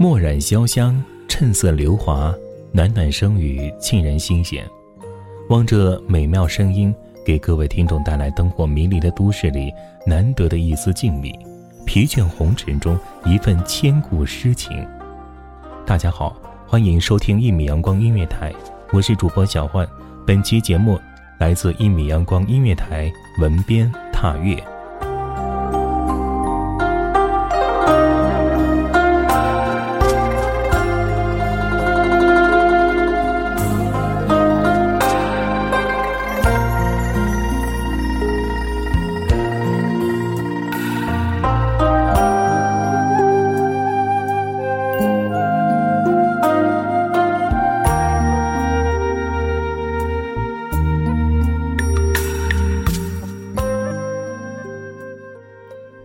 墨染潇湘，衬色流华，暖暖声语沁人心弦。望着美妙声音，给各位听众带来灯火迷离的都市里难得的一丝静谧，疲倦红尘中一份千古诗情。大家好，欢迎收听一米阳光音乐台，我是主播小焕。本期节目来自一米阳光音乐台文编踏月。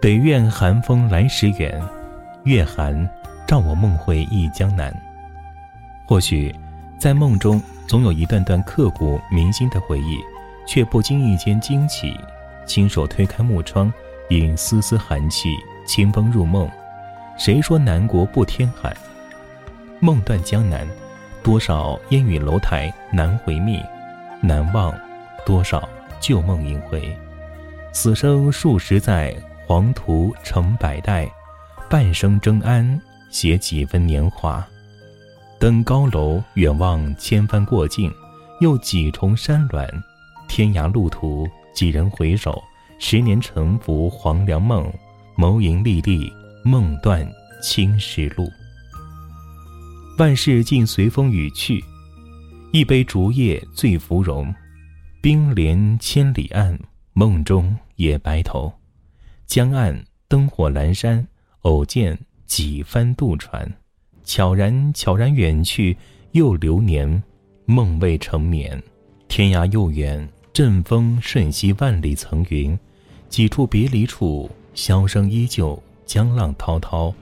北院寒风来时远，月寒照我梦回忆江南。或许，在梦中总有一段段刻骨铭心的回忆，却不经意间惊起，亲手推开木窗，引丝丝寒气，清风入梦。谁说南国不天寒？梦断江南，多少烟雨楼台难回觅，难忘多少旧梦萦回。此生数十载。黄土成百代，半生征安，写几分年华。登高楼，远望千帆过尽，又几重山峦。天涯路途，几人回首？十年沉浮黄粱梦，眸盈历历，梦断青石路。万事尽随风雨去，一杯竹叶醉芙蓉。冰莲千里岸，梦中也白头。江岸灯火阑珊，偶见几番渡船，悄然悄然远去，又流年，梦未成眠。天涯又远，阵风瞬息万里层云。几处别离处，箫声依旧，江浪滔滔，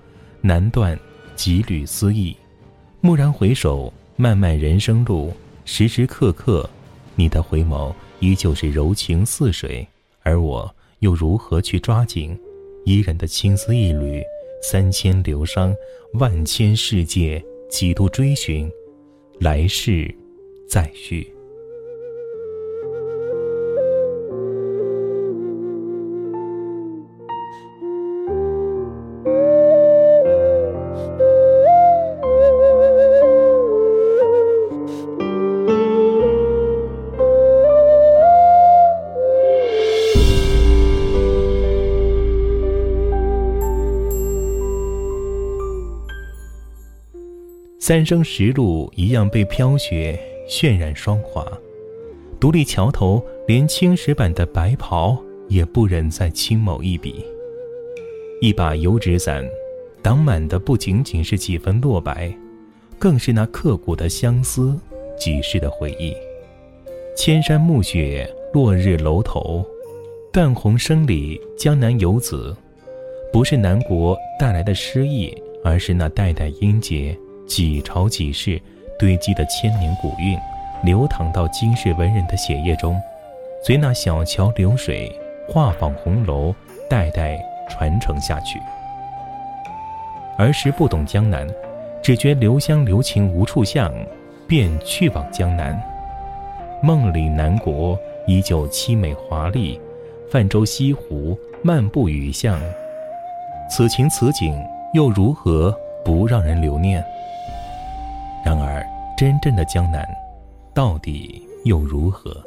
难断几缕思意。蓦然回首，漫漫人生路，时时刻刻，你的回眸依旧是柔情似水，而我。又如何去抓紧伊人的青丝一缕？三千流觞，万千世界，几度追寻，来世再续。三生石路一样被飘雪渲染霜华，独立桥头，连青石板的白袍也不忍再轻某一笔。一把油纸伞，挡满的不仅仅是几分落白，更是那刻骨的相思几世的回忆。千山暮雪，落日楼头，断鸿声里江南游子。不是南国带来的诗意，而是那代代音节、几朝几世堆积的千年古韵，流淌到今世文人的血液中，随那小桥流水，画舫红楼，代代传承下去。儿时不懂江南，只觉留香留情无处向，便去往江南。梦里南国依旧凄美华丽，泛舟西湖，漫步雨巷。此情此景，又如何不让人留念？真正的江南，到底又如何？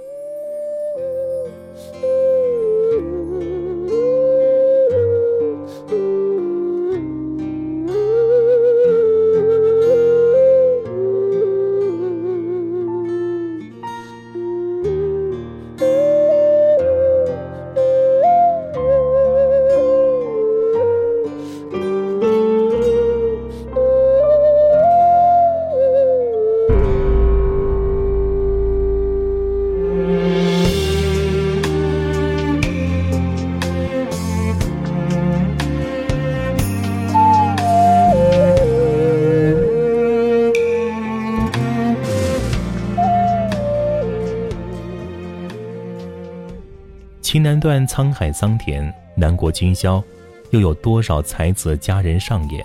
情难断，沧海桑田，南国今宵，又有多少才子佳人上演？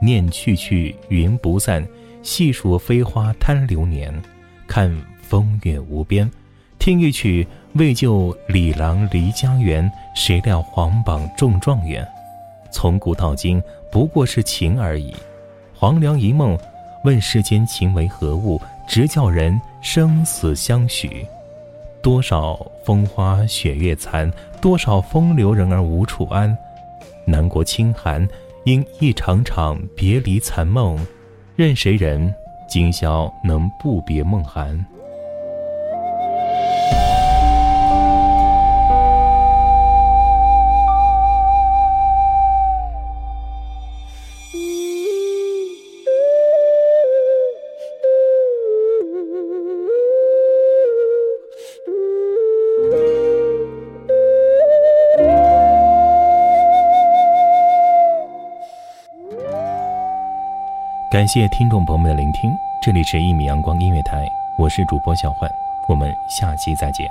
念去去，云不散，细数飞花贪流年，看风月无边，听一曲，为救李郎离家园。谁料皇榜中状元，从古到今不过是情而已。黄粱一梦，问世间情为何物？直叫人生死相许。多少风花雪月残，多少风流人儿无处安。南国清寒，因一场场别离残梦，任谁人今宵能不别梦寒？感谢听众朋友们的聆听，这里是《一米阳光音乐台》，我是主播小焕，我们下期再见。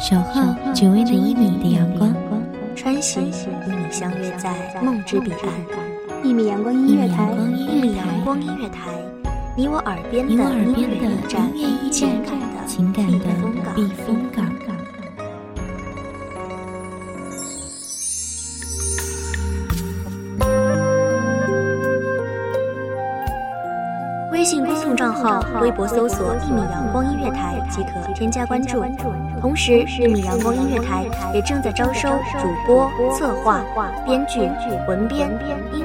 守候只为那一米的阳光，穿行与你相约在梦之彼岸。一米阳光音乐台，一米阳光音乐台。你我耳边的音乐驿站，情感的避风港。微信公众账号，微博搜索“一米阳光音乐台”即可添加关注。同时，一米阳光音乐台也正在招收主播、策划、编剧、文编、音